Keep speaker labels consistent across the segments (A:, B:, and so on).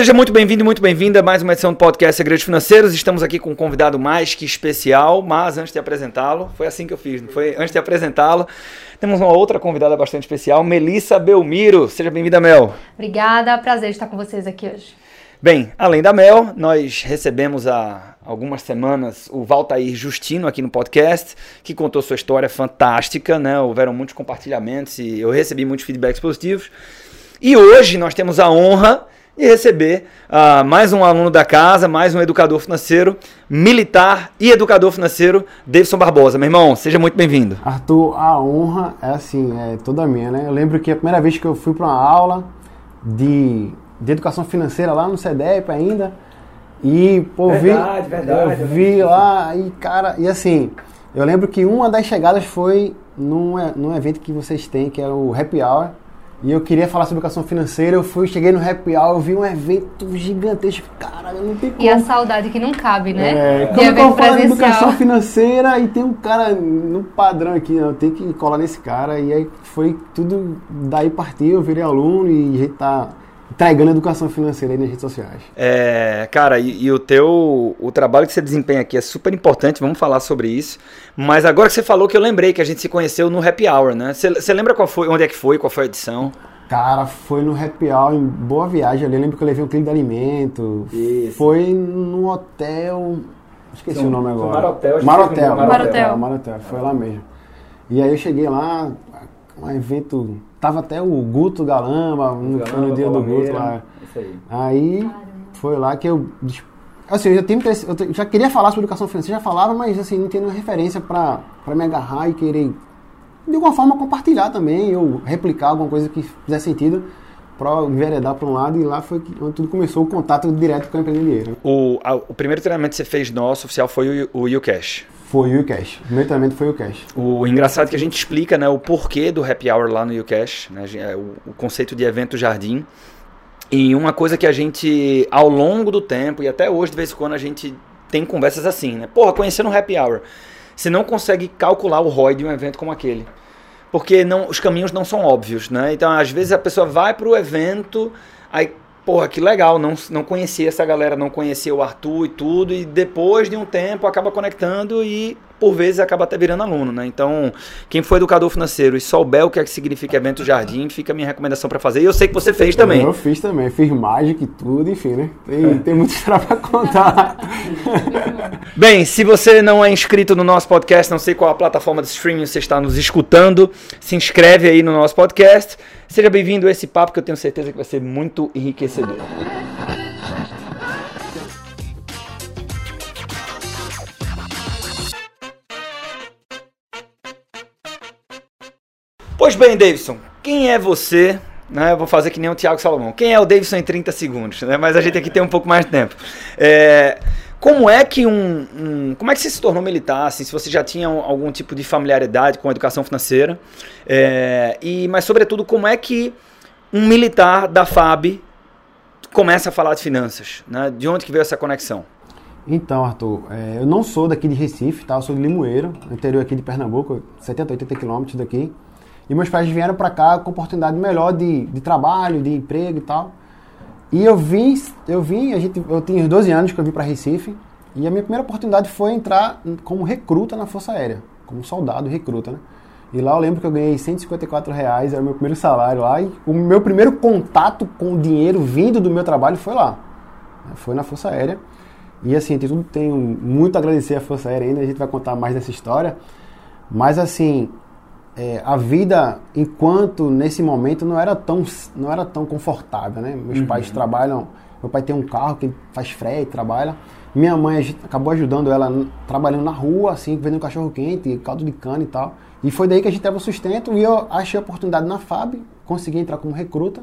A: Seja muito bem-vindo e muito bem-vinda a mais uma edição do podcast Segredos Financeiros. Estamos aqui com um convidado mais que especial, mas antes de apresentá-lo, foi assim que eu fiz, não foi? Antes de apresentá-lo, temos uma outra convidada bastante especial, Melissa Belmiro. Seja bem-vinda, Mel.
B: Obrigada, prazer estar com vocês aqui hoje.
A: Bem, além da Mel, nós recebemos há algumas semanas o Valtair Justino aqui no podcast, que contou sua história fantástica, né? Houveram muitos compartilhamentos e eu recebi muitos feedbacks positivos. E hoje nós temos a honra e receber uh, mais um aluno da casa, mais um educador financeiro, militar e educador financeiro, Davidson Barbosa. Meu irmão, seja muito bem-vindo.
C: Arthur, a honra é assim, é toda minha, né? Eu lembro que a primeira vez que eu fui para uma aula de, de educação financeira lá no CEDEP ainda, e pô, verdade, vi, verdade, eu vi lá, e cara, e assim, eu lembro que uma das chegadas foi num, num evento que vocês têm, que é o Happy Hour, e eu queria falar sobre educação financeira, eu fui, cheguei no Happy Hour, eu vi um evento gigantesco, cara, não tem como.
B: E a saudade que não cabe, né?
C: É, como eu falar de educação financeira e tem um cara no padrão aqui, eu tenho que colar nesse cara, e aí foi tudo, daí partiu, eu virei aluno e a gente tá entregando educação financeira aí nas redes sociais.
A: É, cara, e, e, o teu o trabalho que você desempenha aqui é super importante, vamos falar sobre isso. Mas agora que você falou que eu lembrei que a gente se conheceu no Happy Hour, né? Você, você lembra qual foi, onde é que foi, qual foi a edição?
C: Cara, foi no Happy Hour em Boa Viagem ali. Eu lembro que eu levei um cliente de alimento. Isso. Foi no hotel. Esqueci São, o nome agora.
A: Marotel.
C: Marotel. Marotel. Marotel. Foi lá mesmo. E aí eu cheguei lá, um evento Tava até o Guto Galamba, no, Galamba, no dia do Guto lá. Isso aí. Aí foi lá que eu. Assim, eu já, tenho, eu já queria falar sobre educação financeira, já falava, mas assim, não tinha referência para me agarrar e querer, de alguma forma, compartilhar também, ou replicar alguma coisa que fizesse sentido para enveredar para um lado e lá foi que, onde tudo começou o contato direto com a empreendedora.
A: O, a, o primeiro treinamento que você fez nosso oficial foi o, o UCash.
C: Foi o Ucash. O primeiro treinamento foi o Ucash.
A: O engraçado é que a gente explica né, o porquê do Happy Hour lá no Ucash, né, é o, conceito de evento jardim. E uma coisa que a gente, ao longo do tempo, e até hoje, de vez em quando, a gente tem conversas assim, né? Porra, conhecendo o Happy Hour, você não consegue calcular o ROI de um evento como aquele. Porque não, os caminhos não são óbvios, né? Então, às vezes, a pessoa vai para o evento, aí porra, que legal, não, não conhecia essa galera, não conhecia o Arthur e tudo, e depois de um tempo acaba conectando e por vezes acaba até virando aluno, né? Então, quem for educador financeiro e souber o que é que significa evento jardim, fica a minha recomendação para fazer. E eu sei que você fez também.
C: Eu fiz também, fiz mágica e tudo, enfim, né? Tem, tem muita história para contar.
A: Bem, se você não é inscrito no nosso podcast, não sei qual a plataforma de streaming você está nos escutando, se inscreve aí no nosso podcast. Seja bem-vindo a esse papo que eu tenho certeza que vai ser muito enriquecedor. Pois bem, Davidson, quem é você? Né, vou fazer que nem o Thiago Salomão. Quem é o Davidson em 30 segundos? Né? Mas a gente aqui tem um pouco mais de tempo. É, como é que um, um, como é que você se tornou militar? Assim, se você já tinha algum tipo de familiaridade com a educação financeira? É, e, mas sobretudo, como é que um militar da FAB começa a falar de finanças? Né? De onde que veio essa conexão?
C: Então, Arthur, é, eu não sou daqui de Recife, tá? Eu sou de Limoeiro, interior aqui de Pernambuco, 70, 80 quilômetros daqui. E meus pais vieram para cá com oportunidade melhor de, de trabalho, de emprego e tal. E eu vim, eu vim, a gente, eu tinha 12 anos que eu vim para Recife. E a minha primeira oportunidade foi entrar como recruta na Força Aérea, como soldado recruta, né? E lá eu lembro que eu ganhei 154 reais, era o meu primeiro salário lá. E o meu primeiro contato com o dinheiro vindo do meu trabalho foi lá. Foi na Força Aérea. E assim, tenho muito a agradecer à Força Aérea ainda, a gente vai contar mais dessa história. Mas assim, é, a vida enquanto nesse momento não era tão não era tão confortável né? Meus uhum. pais trabalham meu pai tem um carro que faz frete trabalha. Minha mãe acabou ajudando ela trabalhando na rua assim vendendo cachorro quente caldo de cana e tal. E foi daí que a gente teve o sustento e eu achei a oportunidade na FAB consegui entrar como recruta.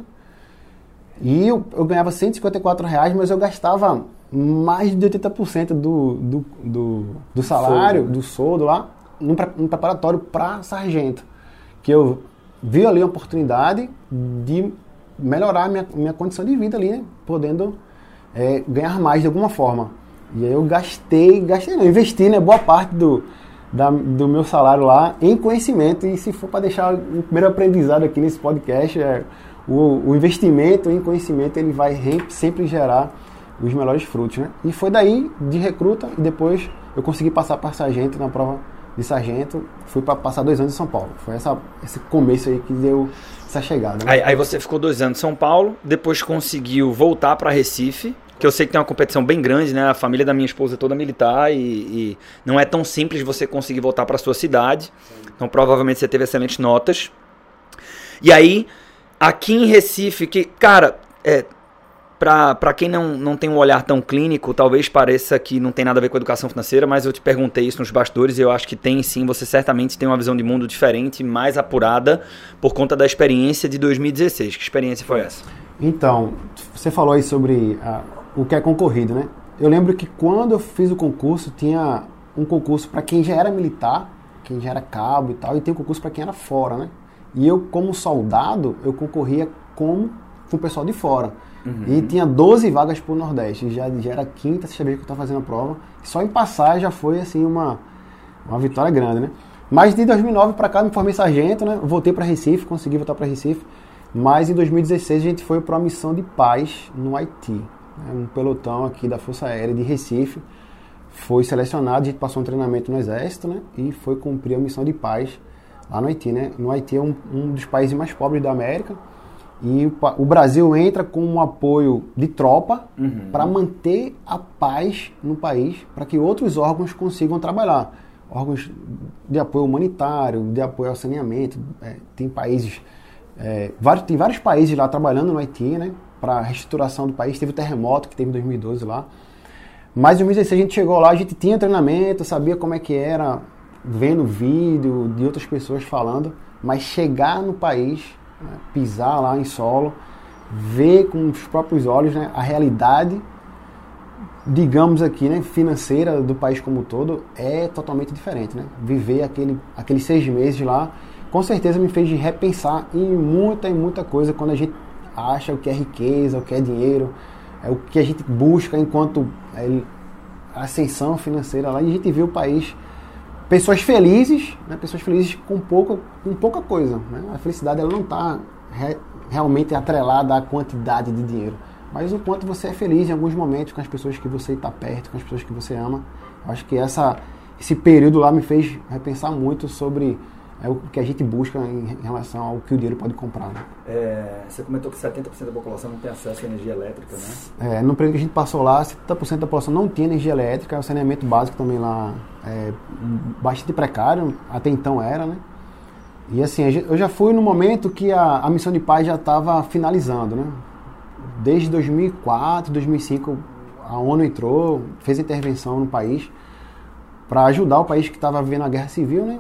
C: E eu, eu ganhava 154 reais mas eu gastava mais de 80% do, do, do, do salário soldo. do soldo lá num, preparatório para sargento, que eu vi ali uma oportunidade de melhorar minha, minha condição de vida ali, né? podendo é, ganhar mais de alguma forma. E aí eu gastei, gastei não, investi né, boa parte do, da, do meu salário lá em conhecimento. E se for para deixar o primeiro aprendizado aqui nesse podcast, é, o, o investimento em conhecimento ele vai sempre gerar os melhores frutos, né? E foi daí de recruta e depois eu consegui passar para sargento na prova de sargento, fui para passar dois anos em São Paulo. Foi essa, esse começo aí que deu essa chegada. Né?
A: Aí, aí, você ficou dois anos em São Paulo, depois conseguiu voltar para Recife, que eu sei que tem uma competição bem grande, né? A família da minha esposa é toda militar e, e não é tão simples você conseguir voltar para sua cidade. Então provavelmente você teve excelentes notas. E aí, aqui em Recife, que, cara, é, para quem não, não tem um olhar tão clínico, talvez pareça que não tem nada a ver com educação financeira, mas eu te perguntei isso nos bastidores e eu acho que tem sim. Você certamente tem uma visão de mundo diferente, mais apurada, por conta da experiência de 2016. Que experiência foi essa?
C: Então, você falou aí sobre ah, o que é concorrido, né? Eu lembro que quando eu fiz o concurso, tinha um concurso para quem já era militar, quem já era cabo e tal, e tem um concurso para quem era fora, né? E eu, como soldado, eu concorria com, com o pessoal de fora. Uhum. E tinha 12 vagas para o Nordeste. Já, já era a quinta, você vê que eu estava fazendo a prova. Só em passar já foi assim uma, uma vitória grande, né? Mas de 2009 para cá me formei sargento, né? Voltei para Recife, consegui voltar para Recife. Mas em 2016 a gente foi para uma missão de paz no Haiti. Né? Um pelotão aqui da Força Aérea de Recife foi selecionado, a gente passou um treinamento no Exército, né? E foi cumprir a missão de paz lá no Haiti, né? No Haiti é um, um dos países mais pobres da América e o, Brasil entra com um apoio de tropa uhum. para manter a paz no país, para que outros órgãos consigam trabalhar. Órgãos de apoio humanitário, de apoio ao saneamento. É, tem países, é, vários, tem vários países lá trabalhando no Haiti, né? Para a reestruturação do país. Teve o terremoto que teve em 2012 lá. Mas em 2016 a gente chegou lá, a gente tinha treinamento, sabia como é que era, vendo vídeo de outras pessoas falando, mas chegar no país né, pisar lá em solo, ver com os próprios olhos né, a realidade, digamos aqui, né, financeira do país como um todo é totalmente diferente. Né? Viver aquele, aqueles seis meses lá, com certeza me fez repensar em muita e muita coisa quando a gente acha o que é riqueza, o que é dinheiro, é o que a gente busca enquanto é, ascensão financeira lá, e a gente vê o país pessoas felizes, né? pessoas felizes com, pouco, com pouca coisa. Né? A felicidade ela não está re, realmente atrelada à quantidade de dinheiro, mas o quanto você é feliz em alguns momentos com as pessoas que você está perto, com as pessoas que você ama. Eu acho que essa, esse período lá me fez repensar muito sobre é o que a gente busca em relação ao que o dinheiro pode comprar. Né?
A: É, você comentou que 70% da população não tem acesso à energia elétrica, né?
C: É, no período que a gente passou lá, 70% da população não tinha energia elétrica, o saneamento básico também lá é bastante precário, até então era, né? E assim, eu já fui no momento que a, a missão de paz já estava finalizando, né? Desde 2004, 2005, a ONU entrou, fez intervenção no país para ajudar o país que estava vivendo a guerra civil, né?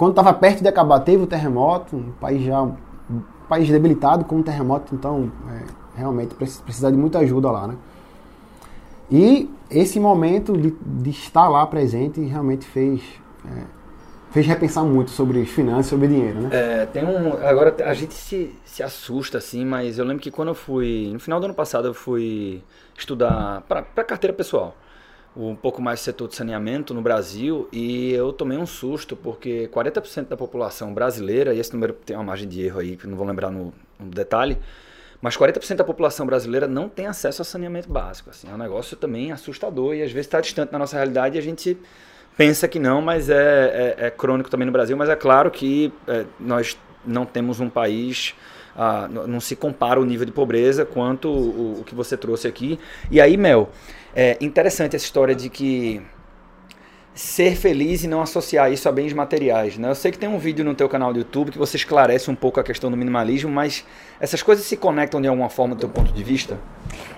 C: Quando estava perto de acabar, teve o terremoto, um país já um país debilitado com um terremoto, então é, realmente precisa de muita ajuda lá, né? E esse momento de, de estar lá presente realmente fez é, fez repensar muito sobre finanças, sobre dinheiro, né?
A: É, tem um. Agora a gente se, se assusta assim, mas eu lembro que quando eu fui. No final do ano passado eu fui estudar para carteira pessoal um pouco mais do setor de saneamento no Brasil e eu tomei um susto porque 40% da população brasileira, e esse número tem uma margem de erro aí que não vou lembrar no, no detalhe, mas 40% da população brasileira não tem acesso a saneamento básico. Assim, é um negócio também assustador e às vezes está distante da nossa realidade e a gente pensa que não, mas é, é, é crônico também no Brasil. Mas é claro que é, nós não temos um país ah, não se compara o nível de pobreza quanto o, o, que você trouxe aqui. E aí, Mel, é interessante essa história de que ser feliz e não associar isso a bens materiais. Né? Eu sei que tem um vídeo no teu canal do YouTube que você esclarece um pouco a questão do minimalismo, mas essas coisas se conectam de alguma forma do teu ponto de vista?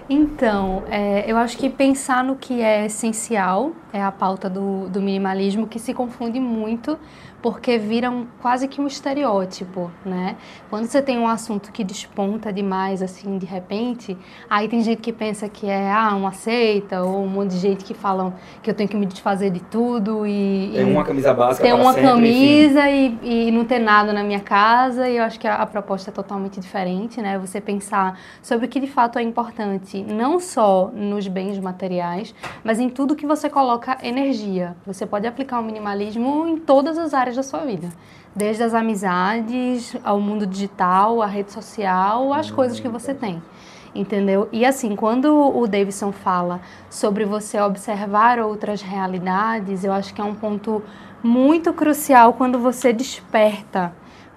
B: Então, é, eu acho que pensar no que é essencial é a pauta do, do minimalismo que se confunde muito porque viram quase que um estereótipo, né? Quando você tem um assunto que desponta demais, assim, de repente, aí tem gente que pensa que é ah, uma seita, ou um monte de gente que falam que eu tenho que me desfazer de tudo e.
A: Tem uma camisa básica.
B: Ter uma
A: sempre,
B: camisa e, e, não ter nada na minha casa. E eu acho que a, a, proposta é totalmente diferente, né? Você pensar sobre o que de fato é importante, não só nos bens materiais, mas em tudo que você coloca energia. Você pode aplicar o minimalismo em todas as áreas da sua vida. Desde as amizades, ao mundo digital, a rede social, as coisas que você tem entendeu? E assim, quando o Davidson fala sobre você observar outras realidades, eu acho que é um ponto muito crucial quando você desperta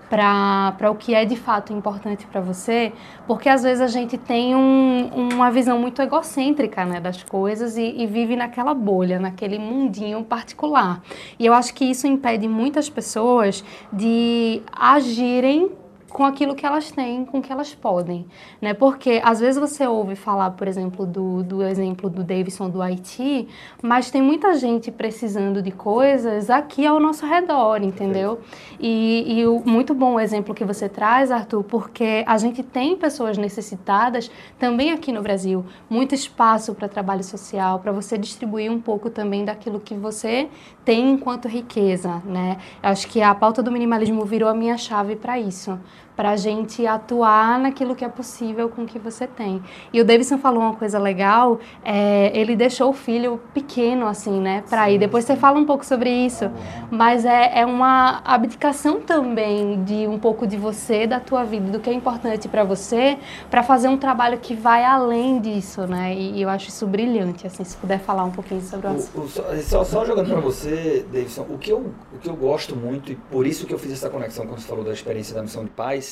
B: para o que é de fato importante para você, porque às vezes a gente tem um, uma visão muito egocêntrica né, das coisas e, e, vive naquela bolha, naquele mundinho particular. E eu acho que isso impede muitas pessoas de agirem com aquilo que elas têm, com o que elas podem, né? Porque às vezes você ouve falar, por exemplo, do, do exemplo do Davidson do Haiti, mas tem muita gente precisando de coisas aqui ao nosso redor, entendeu? E, e o, muito bom o exemplo que você traz, Arthur, porque a gente tem pessoas necessitadas também aqui no Brasil, muito espaço para trabalho social, para você distribuir um pouco também daquilo que você tem enquanto riqueza, né? Acho que a pauta do minimalismo virou a minha chave para isso para a gente atuar naquilo que é possível com o que você tem. E o Davidson falou uma coisa legal, é, ele deixou o filho pequeno, assim, né, para ir. Depois você fala um pouco sobre isso, mas é, é uma abdicação também de um pouco de você, da tua vida, do que é importante para você, para fazer um trabalho que vai além disso, né, e, e, eu acho isso brilhante, assim, se puder falar um pouquinho sobre o assunto.
A: só, só, jogando para você, Davidson, o que, eu, o que eu gosto muito, e por isso que eu fiz essa conexão quando você falou da experiência da missão de paz,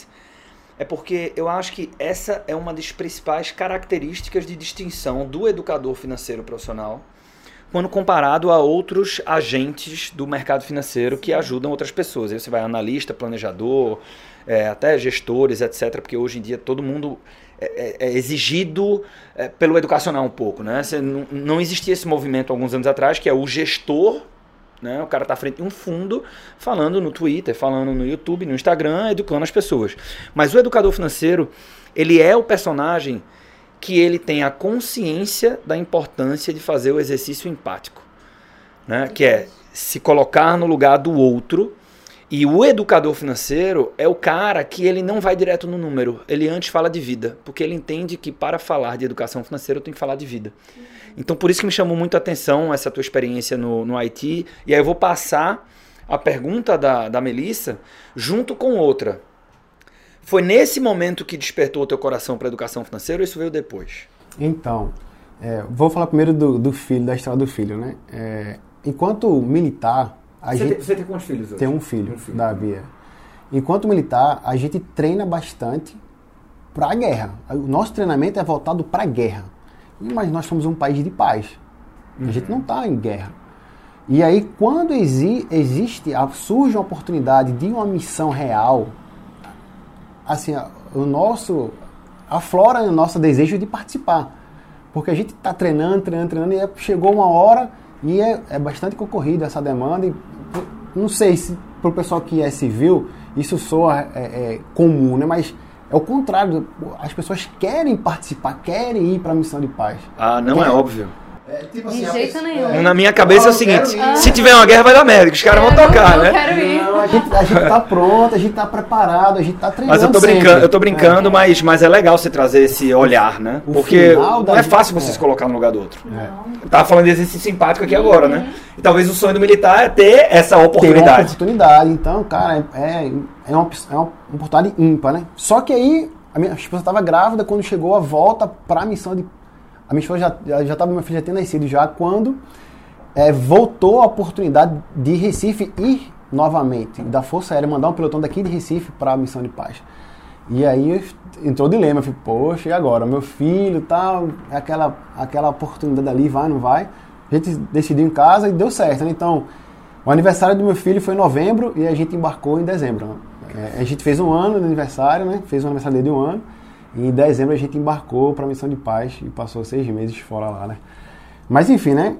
A: é porque eu acho que essa é uma das principais características de distinção do educador financeiro profissional quando comparado a outros agentes do mercado financeiro que ajudam outras pessoas. Aí você vai analista, planejador, é, até gestores, etc. Porque hoje em dia todo mundo é, é, é exigido é, pelo educacional um pouco. Né? Você, não, não existia esse movimento alguns anos atrás, que é o gestor né? O cara está à frente de um fundo falando no Twitter, falando no YouTube, no Instagram, educando as pessoas. Mas o educador financeiro, ele é o personagem que ele tem a consciência da importância de fazer o exercício empático, né? Que é se colocar no lugar do outro. E o educador financeiro é o cara que ele não vai direto no número, ele antes fala de vida, porque ele entende que para falar de educação financeira eu tenho que falar de vida. Então, por isso que me chamou muito a atenção essa tua experiência no, no Haiti. E aí eu vou passar a pergunta da, da Melissa junto com outra. Foi nesse momento que despertou o teu coração para a educação financeira ou isso veio depois?
C: Então, é, vou falar primeiro do, do, filho, da história do filho, né? É, enquanto militar, a
A: você
C: gente...
A: Tem, você tem quantos filhos hoje?
C: Tem um filho, um filho. da Bia. Enquanto militar, a gente treina bastante para a guerra. O nosso treinamento é voltado para a guerra mas nós somos um país de paz. A gente não está em guerra. E aí, quando exi existe, surge uma oportunidade de uma missão real, assim, o nosso aflora o nosso desejo de participar. Porque a gente está treinando, treinando, treinando, e chegou uma hora e é, é bastante concorrida essa demanda. E, não sei se para o pessoal que é civil isso soa é, é, comum, né? mas é o contrário. As pessoas querem participar, querem ir para a missão de paz.
A: Ah, não é, é óbvio.
B: É, tipo assim, de jeito nenhum.
A: Na minha cabeça é o seguinte: se tiver uma guerra, vai dar merda, os caras vão tocar,
B: não,
A: né?
B: Quero ir.
C: Não, a gente, a gente tá pronto, a gente tá preparado, a gente tá treinando.
A: Mas eu tô brincando, eu tô brincando, é. mas, mas é legal você trazer esse olhar, né? O Porque não é fácil você se colocar no lugar do outro. É. Tava falando de exercício simpático aqui agora, né? E talvez o sonho do militar é ter essa oportunidade. Ter uma
C: oportunidade, então, cara, é, é, uma, é uma oportunidade ímpar, né? Só que aí a minha esposa estava grávida quando chegou a volta para a missão de. A minha esposa já estava, minha filha já tinha nascido já quando é, voltou a oportunidade de Recife ir novamente, da Força Aérea mandar um pelotão daqui de Recife para a missão de paz. E aí entrou o dilema, eu falei, poxa, e agora? Meu filho tal, aquela, aquela oportunidade ali, vai, não vai? A gente decidiu em casa e deu certo, né? Então, o aniversário do meu filho foi em novembro e a gente embarcou em dezembro. É, a gente fez um ano de aniversário, né? Fez um aniversário de um ano. E em dezembro a gente embarcou para a missão de paz e passou seis meses fora lá, né? Mas enfim, né?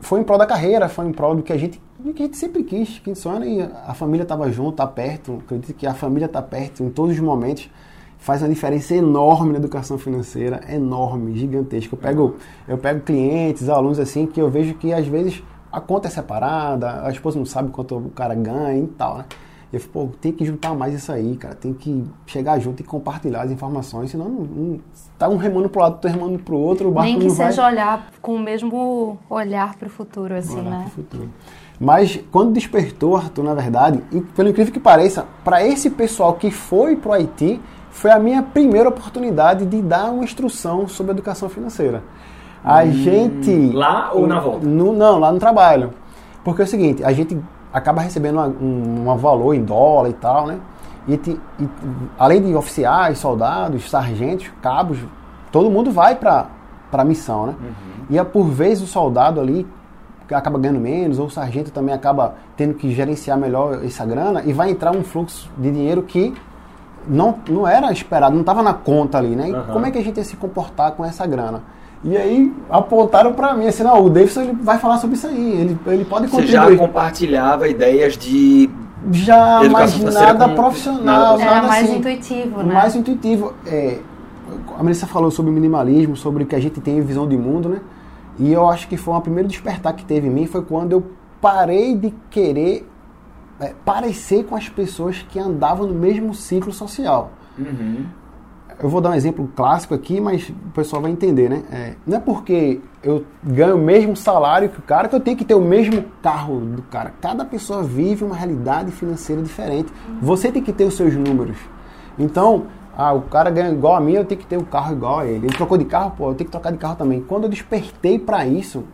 C: Foi em prol da carreira, foi em prol do que a gente, do que a gente sempre quis, que sonha e a família estava junto, tá perto. Acredito que a família está perto em todos os momentos. Faz uma diferença enorme na educação financeira, enorme, gigantesca. Eu pego, eu pego clientes, alunos assim, que eu vejo que às vezes a conta é separada, a esposa não sabe quanto o cara ganha e tal, né? Eu falei, pô, tem que juntar mais isso aí, cara. Tem que chegar junto e compartilhar as informações, senão não, não, tá um remando pro lado, outro remando pro outro, o barco
B: Nem que
C: não
B: seja
C: vai...
B: olhar com o mesmo olhar pro futuro, assim,
C: olhar
B: né?
C: pro futuro. Mas quando despertou, Arthur, na verdade, e pelo incrível que pareça, para esse pessoal que foi pro Haiti, foi a minha primeira oportunidade de dar uma instrução sobre educação financeira. A gente.
A: Hum, lá ou na volta?
C: No, não, lá no trabalho. Porque é o seguinte, a gente acaba recebendo uma, um, um valor em dólar e tal, né? E, te, e, além de oficiais, soldados, sargentos, cabos, todo mundo vai para a missão, né?
A: Uhum.
C: E é por vez o soldado ali acaba ganhando menos, ou o sargento também acaba tendo que gerenciar melhor essa grana e vai entrar um fluxo de dinheiro que não, não era esperado, não estava na conta ali, né? E
A: Uhum.
C: como é que a gente ia se comportar com essa grana? E aí apontaram para mim assim, não, o Davidson ele vai falar sobre isso aí, ele, ele pode
A: Você já
C: contribuir.
A: compartilhava ideias de.
C: Já,
A: Educação
C: mas nada profissional,
A: nada-
C: nada,
B: Era mais
C: assim,
B: intuitivo, né?
C: mais intuitivo. É, a Melissa falou sobre o minimalismo, sobre o que a gente tem em visão de mundo, né? E eu acho que foi uma primeiro despertar que teve em mim foi quando eu parei de querer é, parecer com as pessoas que andavam no mesmo ciclo social.
A: Uhum.
C: Eu vou dar um exemplo clássico aqui, mas o pessoal vai entender, né? É, não é porque eu ganho o mesmo salário que o cara que eu tenho que ter o mesmo carro do cara. Cada pessoa vive uma realidade financeira diferente. Você tem que ter os seus números. Então, ah, o cara ganha igual a mim, eu tenho que ter o carro igual a ele. Ele trocou de carro, pô, eu tenho que trocar de carro também. Quando eu despertei para isso,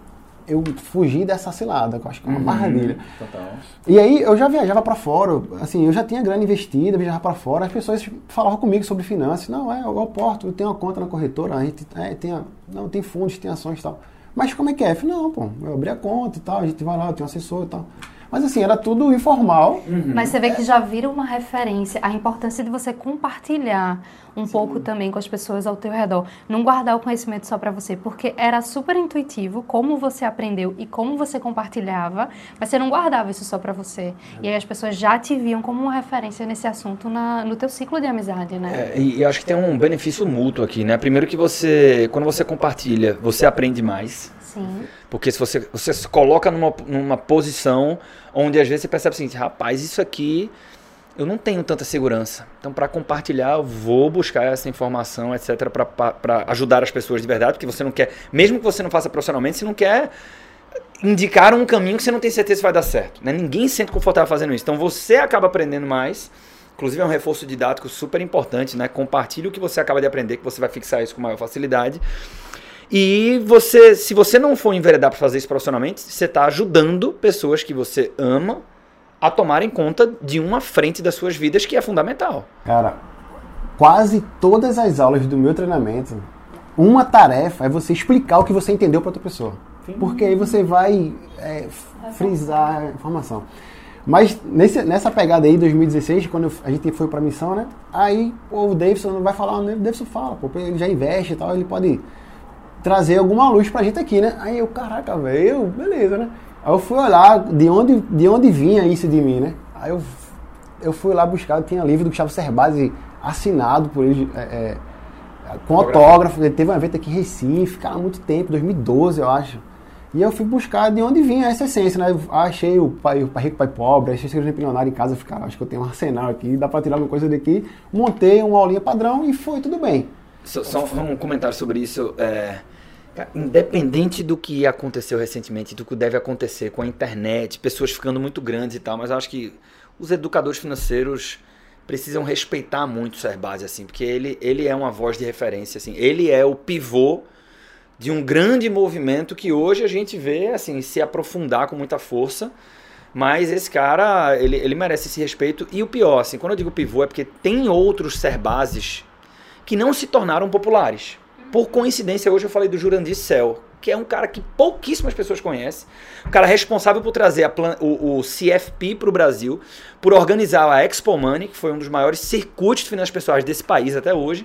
C: eu fugi dessa cilada, que eu acho que é uma maravilha.
A: Total.
C: E aí eu já viajava para fora, assim, eu já tinha grana investida, viajava para fora, as pessoas falavam comigo sobre finanças. Não, é, eu aporto, eu tenho uma conta na corretora, a gente é, tem, a- não, tem fundos, tem ações e tal. Mas como é que é? Eu falei, não, pô, eu abri a conta e tal, a gente vai lá, eu tenho um assessor e tal. Mas assim, era tudo informal.
B: Mas você vê que já vira uma referência a importância de você compartilhar um pouco também com as pessoas ao teu redor. Não guardar o conhecimento só para você, porque era super intuitivo como você aprendeu e como você compartilhava, mas você não guardava isso só para você. E aí as pessoas já te viam como uma referência nesse assunto na, no teu ciclo de amizade, né?
A: É, e, e acho que tem um benefício mútuo aqui, né? Primeiro que você, quando você compartilha, você aprende mais. Porque se você, você se coloca numa, numa posição onde às vezes você percebe o seguinte, rapaz, isso aqui eu não tenho tanta segurança. Então, para compartilhar, eu vou buscar essa informação, etc, para ajudar as pessoas de verdade, porque você não quer, mesmo que você não faça profissionalmente, você não quer indicar um caminho que você não tem certeza se vai dar certo. Né? Ninguém se sente confortável fazendo isso. Então, você acaba aprendendo mais. Inclusive, é um reforço didático super importante, né? Compartilhe o que você acaba de aprender, que você vai fixar isso com maior facilidade. E você, se você não for enveredar para fazer isso profissionalmente, você está ajudando pessoas que você ama a tomarem conta de uma frente das suas vidas que é fundamental.
C: Cara, quase todas as aulas do meu treinamento, uma tarefa é você explicar o que você entendeu para outra pessoa. Porque aí você vai é, frisar a informação. Mas nesse, nessa pegada aí, 2016, quando eu- a gente foi pra missão, né? Aí pô, o Davidson não vai falar, o Davidson fala, pô, ele já investe e tal, ele pode trazer alguma luz pra gente aqui, né? Aí eu, caraca, velho, beleza, né? Aí eu fui olhar de onde, de onde vinha isso de mim, né? Aí eu, eu fui lá buscar, tinha livro do Gustavo Cerbasi assinado por ele, é, é, com autógrafo. Ele teve um evento aqui em Recife, cara, há muito tempo, 2012, eu acho. E eu fui buscar de onde vinha essa essência, né? Eu achei o pai, o pai rico, pai pobre, achei o segredo milionário em casa, "Ah, acho que eu tenho um arsenal aqui, dá pra tirar alguma coisa daqui. Montei uma aulinha padrão e foi tudo bem.
A: Só, só um comentário sobre isso. é, independente do que aconteceu recentemente, do que deve acontecer com a internet, pessoas ficando muito grandes e tal, mas acho que os educadores financeiros precisam respeitar muito o Serbasi, assim, porque ele, ele é uma voz de referência, assim, ele é o pivô de um grande movimento que hoje a gente vê assim se aprofundar com muita força. Mas esse cara, ele, ele merece esse respeito. E o pior, assim, quando eu digo pivô, é porque tem outros Serbases que não se tornaram populares. Por coincidência, hoje eu falei do Jurandir Cell, que é um cara que pouquíssimas pessoas conhecem. Um cara responsável por trazer o, o CFP para o Brasil, por organizar a Expo Money, que foi um dos maiores circuitos de finanças pessoais desse país até hoje.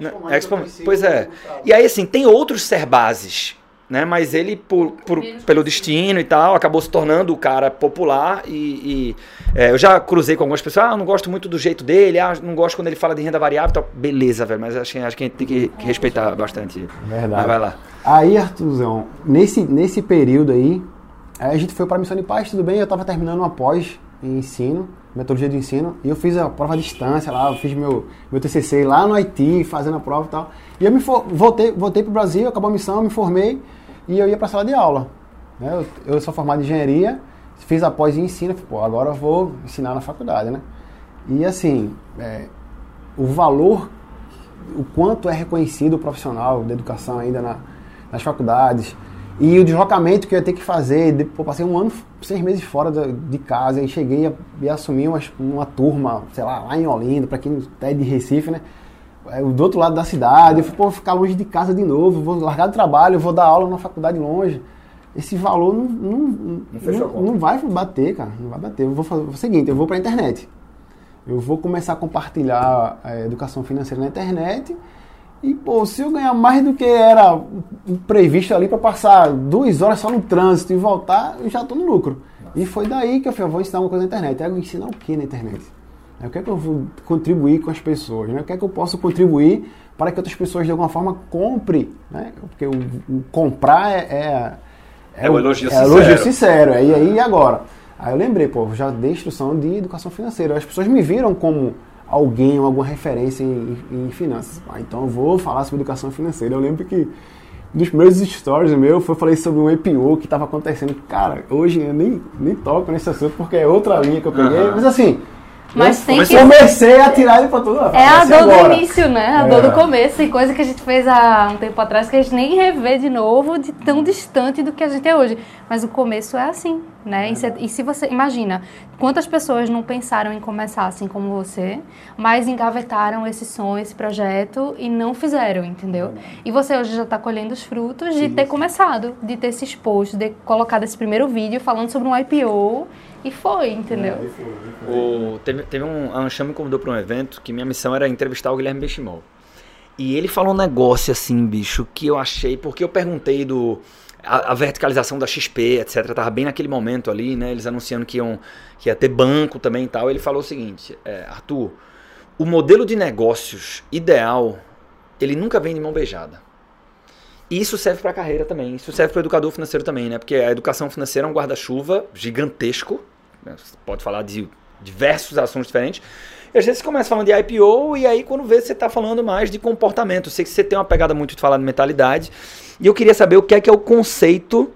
A: Né? Expo, pois é. E aí, assim, tem outros Serbases, né? Mas ele, por, por- pelo destino e tal, acabou se tornando o cara popular. E, e, é, eu já cruzei com algumas pessoas, ah, eu não gosto muito do jeito dele, ah, não gosto quando ele fala de renda variável e tal. Beleza, velho, mas acho, que- acho que a gente tem que, que respeitar bastante.
C: Verdade.
A: Mas vai lá.
C: Aí, Arthurzão, nesse, nesse período aí, Aí a gente foi para a Missão de Paz, tudo bem, eu estava terminando uma pós em ensino, metodologia de ensino, e eu fiz a prova à distância lá, eu fiz meu, meu TCC lá no Haiti, fazendo a prova e tal. E eu me for, voltei, voltei para o Brasil, acabou a missão, me formei, e eu ia para a sala de aula. Né? Eu, eu sou formado em engenharia, fiz a pós em ensino, pô, agora eu vou ensinar na faculdade, né? E assim, é, o valor, o quanto é reconhecido o profissional da educação ainda na, nas faculdades, e o deslocamento que eu ia ter que fazer, depois passei um ano, seis meses fora de casa, e cheguei e assumir uma, uma turma, sei lá, lá em Olinda, para quem é de Recife, né? É, do outro lado da cidade, eu pô, ficar longe de casa de novo, vou largar do trabalho, vou dar aula na faculdade longe. Esse valor não, não, não, não, não vai bater, cara, não vai bater. Eu vou fazer o seguinte, eu vou para a internet. Eu vou começar a compartilhar a educação financeira na internet e, pô, se eu ganhar mais do que era previsto ali para passar duas horas só no trânsito e voltar, eu já estou no lucro. Nossa. E foi daí que eu falei, vou ensinar uma coisa na internet. Aí eu ensinar o que na internet? O que é que eu vou contribuir com as pessoas? Né? O que é que eu posso contribuir para que outras pessoas de alguma forma comprem? Né? Porque o, o comprar é, é,
A: é, é o elogio
C: é
A: sincero.
C: elogio sincero. E aí agora? Aí eu lembrei, pô, já dei instrução de educação financeira. As pessoas me viram como alguém ou alguma referência em, em finanças. Ah, então eu vou falar sobre educação financeira. Eu lembro que um dos primeiros stories meu foi falei sobre um EPO que estava acontecendo. Cara, hoje eu nem, nem toco nesse assunto porque é outra linha que eu peguei. Uhum. Mas assim,
B: mas eu tem que...
C: comecei a tirar ele pra tudo.
B: É a dor agora. do início, né? A é. dor do começo. E coisa que a gente fez há um tempo atrás que a gente nem revê de novo, de tão distante do que a gente é hoje. Mas o começo é assim, né? E se, e se você. Imagina, quantas pessoas não pensaram em começar assim como você, mas engavetaram esse sonho, esse projeto e não fizeram, entendeu? E você hoje já está colhendo os frutos de ter começado, de ter se exposto, de ter colocado esse primeiro vídeo falando sobre um IPO e foi, entendeu? É, foi,
A: foi. O, teve, teve um. A Ancham me convidou para um evento que minha missão era entrevistar o Guilherme Benchimol. E ele falou um negócio assim, bicho, que eu achei, porque eu perguntei do. A, a, verticalização da XP, etc. Tava bem naquele momento ali, né? Eles anunciando que, iam, que ia ter banco também e tal. Ele falou o seguinte: é, Arthur, o modelo de negócios ideal, ele nunca vem de mão beijada. E isso serve para a carreira também, isso serve para o educador financeiro também, né? Porque a educação financeira é um guarda-chuva gigantesco? Você pode falar de diversos assuntos diferentes. E às vezes você começa falando de IPO e aí quando vê você está falando mais de comportamento. Eu sei que você tem uma pegada muito de falar de mentalidade. E eu queria saber o que é que é o conceito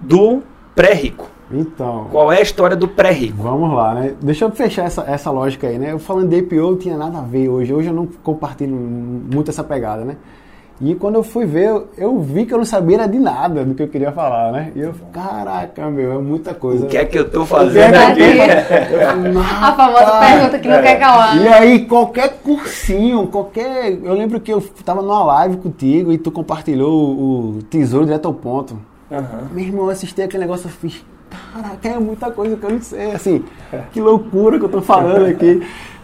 A: do pré-rico.
C: Então.
A: Qual é a história do pré-rico?
C: Vamos lá, né? Deixa eu fechar essa, essa lógica aí, né? Eu falando de IPO não tinha nada a ver hoje. Hoje eu não compartilho muito essa pegada, né? E quando eu fui ver, eu, vi que eu não sabia de nada do que eu queria falar, né? E eu, caraca, meu, é muita coisa.
A: O que é que eu tô fazendo
B: é aqui? Eu, a famosa pergunta que não é. quer calar.
C: E aí, qualquer cursinho, qualquer. Eu lembro que eu tava numa live contigo e tu compartilhou o, o tesouro direto ao ponto. Uhum. Meu irmão, eu assisti aquele negócio, eu fiz. Caraca, é muita coisa que eu não sei. Assim, que loucura que eu tô falando aqui.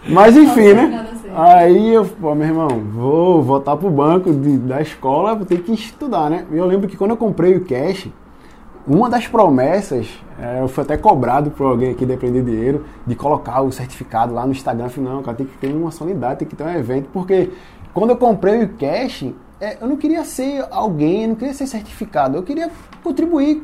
C: Mas enfim, né? Aí eu, pô, meu irmão, vou voltar pro banco de, da escola, vou ter que estudar, né? E eu lembro que quando eu comprei o cash, uma das promessas, é, eu fui até cobrado por alguém aqui de Aprender Dinheiro, de colocar o certificado lá no Instagram. Eu falei, não, cara, tem que ter uma solenidade, tem que ter um evento, porque quando eu comprei o cash, é, eu não queria ser alguém, eu não queria ser certificado, eu queria contribuir.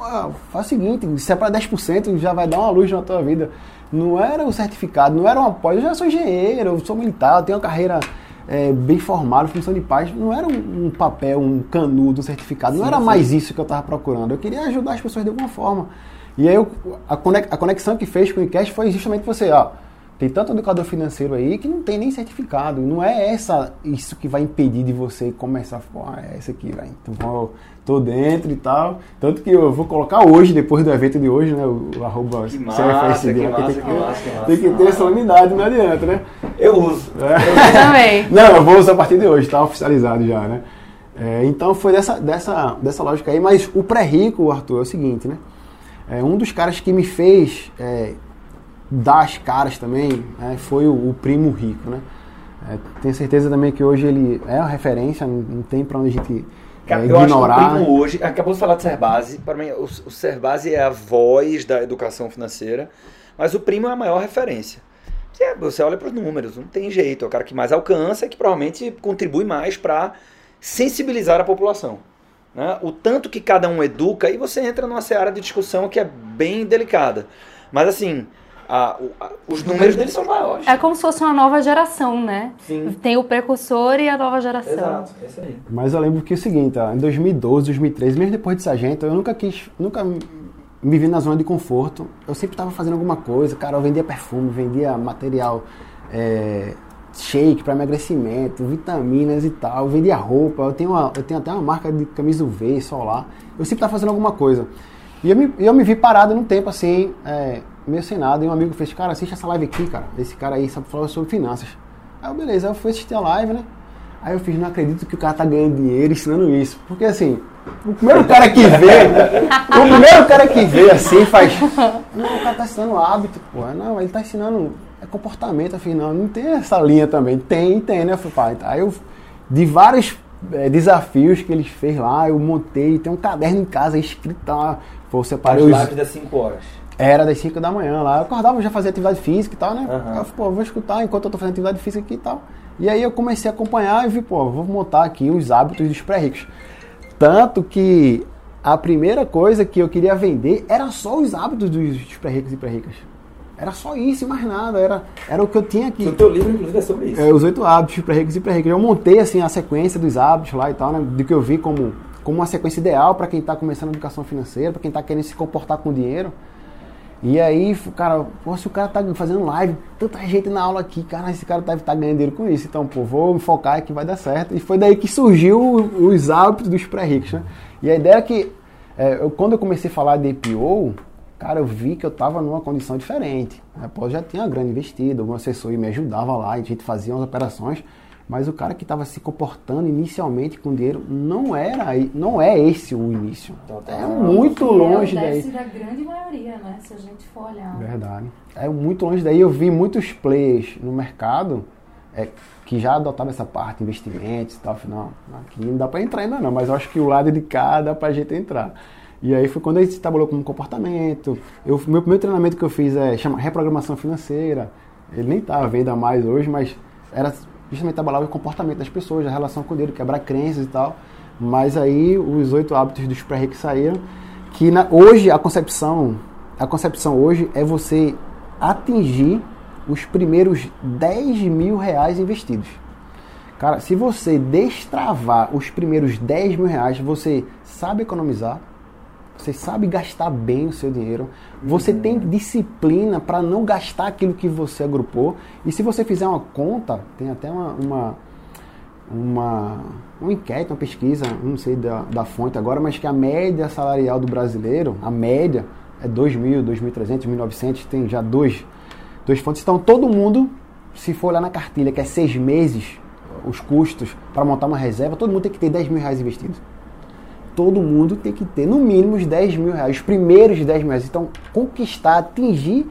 C: Ah, faz o seguinte, se é para 10%, já vai dar uma luz na tua vida não era o certificado, não era um apoio. Eu já sou engenheiro, eu sou militar, eu tenho uma carreira é, bem formada, função de paz. Não era um, um papel, um canudo, um certificado. Sim, não era sim. mais isso que eu estava procurando. Eu queria ajudar as pessoas de alguma forma. E aí eu, a, conexão que fez com o Encast foi justamente você, ó. Tem tanto educador financeiro aí que não tem nem certificado. Não é essa isso que vai impedir de você começar. Pô, ah, é essa aqui, vai. Então, tô dentro e tal. Tanto que eu vou colocar hoje, depois do evento de hoje, né? O, o arroba
A: que massa, que massa,
C: tem, que, que, massa, que tem que ter essa unidade, não adianta, né?
A: Eu uso.
B: É. Eu também.
C: Não, eu vou usar a partir de hoje, tá oficializado já, né? É, então foi dessa, dessa, dessa lógica aí. Mas o pré-rico, Arthur, é o seguinte, né? É, um dos caras que me fez é, das caras também né, foi o, o, primo rico, né? É, tenho certeza também que hoje ele é uma referência, não, não tem para onde a gente é,
A: eu
C: ignorar.
A: acho que o primo hoje, acabou de falar de Serbase, para mim o, o Serbase é a voz da educação financeira, mas o primo é a maior referência. Você, você olha para os números, não tem jeito, é o cara que mais alcança e que provavelmente contribui mais para sensibilizar a população. né? o tanto que cada um educa, aí você entra numa seara de discussão que é bem delicada. Mas assim, a, a, os números deles são maiores.
B: É como se fosse uma nova geração, né?
A: Sim.
B: Tem o precursor e a nova geração.
A: Exato, é isso aí.
C: Mas eu lembro que é o seguinte, ó, em 2012, 2013, mesmo depois de sargento, eu nunca quis, nunca me vi na zona de conforto. Eu sempre estava fazendo alguma coisa, cara, eu vendia perfume, vendia material, é, shake para emagrecimento, vitaminas e tal, eu vendia roupa, eu tenho, uma, eu tenho até uma marca de camisa UV, solar. Eu sempre estava fazendo alguma coisa. E eu me, eu me vi parado num tempo assim, é, meio sem nada, e um amigo fez, cara, assiste essa live aqui, cara. Esse cara aí sabe falar sobre finanças. Aí eu, beleza, eu fui assistir a live, né? Aí eu fiz, não acredito que o cara tá ganhando dinheiro ensinando isso. Porque assim, o primeiro cara que vê, o primeiro cara que vê assim faz. Não, o cara tá ensinando hábito, pô. Não, ele tá ensinando é comportamento. Eu fiz, não, não tem essa linha também. Tem, tem, né? Eu falei, pá, então, aí eu, de vários é, desafios que ele fez lá, eu montei, tem um caderno em casa escrito lá. Pô, separei
A: As
C: os.
A: lives das 5 horas.
C: Era das 5 da manhã lá. Eu acordava, já fazia atividade física e tal, né? Aí eu falei, pô, vou escutar enquanto eu tô fazendo atividade física aqui e tal. E aí eu comecei a acompanhar e vi, pô, vou montar aqui os hábitos dos pré-ricos. Tanto que a primeira coisa que eu queria vender era só os hábitos dos pré-ricos e pré-ricas. Era só isso e mais nada. Era, era o que eu tinha aqui.
A: O teu livro, inclusive, é sobre isso.
C: É, os oito hábitos para ricos e para ricos. Eu montei assim a sequência dos hábitos lá e tal, né? Do que eu vi como, como uma sequência ideal para quem está começando a educação financeira, para quem está querendo se comportar com dinheiro. E aí, cara, se o cara tá fazendo live, tanta gente na aula aqui, cara, esse cara deve estar ganhando dinheiro com isso. Então, pô, vou me focar que vai dar certo. E foi daí que surgiu os hábitos dos pré-ricos, né? E a ideia é que, é, eu, quando eu comecei a falar de IPO, cara, eu vi que eu estava numa condição diferente. Né? Já tinha uma grana investida, algum assessor me ajudava lá, a gente fazia umas operações, mas o cara que estava se comportando inicialmente com dinheiro não era, não é esse o início. É muito longe daí.
B: Deve ser a grande maioria, né? Se a gente for olhar.
C: Verdade. É muito longe daí. Eu vi muitos players no mercado é, que já adotavam essa parte, investimentos e tal. Não, aqui não dá para entrar ainda não, mas eu acho que o lado de cá dá pra gente entrar. E aí foi quando a gente trabalhou com comportamento. Eu, meu primeiro treinamento que eu fiz é chama reprogramação financeira. Ele nem tá à venda mais hoje, mas era justamente trabalhava o comportamento das pessoas, a relação com o dinheiro, quebrar crenças e tal. Mas aí os oito hábitos dos pré-ricos saíram. Que na, hoje a concepção, a concepção hoje é você atingir os primeiros 10 mil reais investidos. Cara, se você destravar os primeiros 10 mil reais, você sabe economizar, você sabe gastar bem o seu dinheiro, você tem disciplina para não gastar aquilo que você agrupou. E se você fizer uma conta, tem até uma, uma, uma, uma enquete, uma pesquisa, não sei da, da fonte agora, mas que a média salarial do brasileiro, a média, é 2.000, 2.300, 1.900, tem já dois, dois fontes. Então todo mundo, se for olhar na cartilha, que é seis meses, os custos para montar uma reserva, todo mundo tem que ter 10 mil reais investidos todo mundo tem que ter no mínimo os 10 mil reais, os primeiros 10 mil reais. Então, conquistar, atingir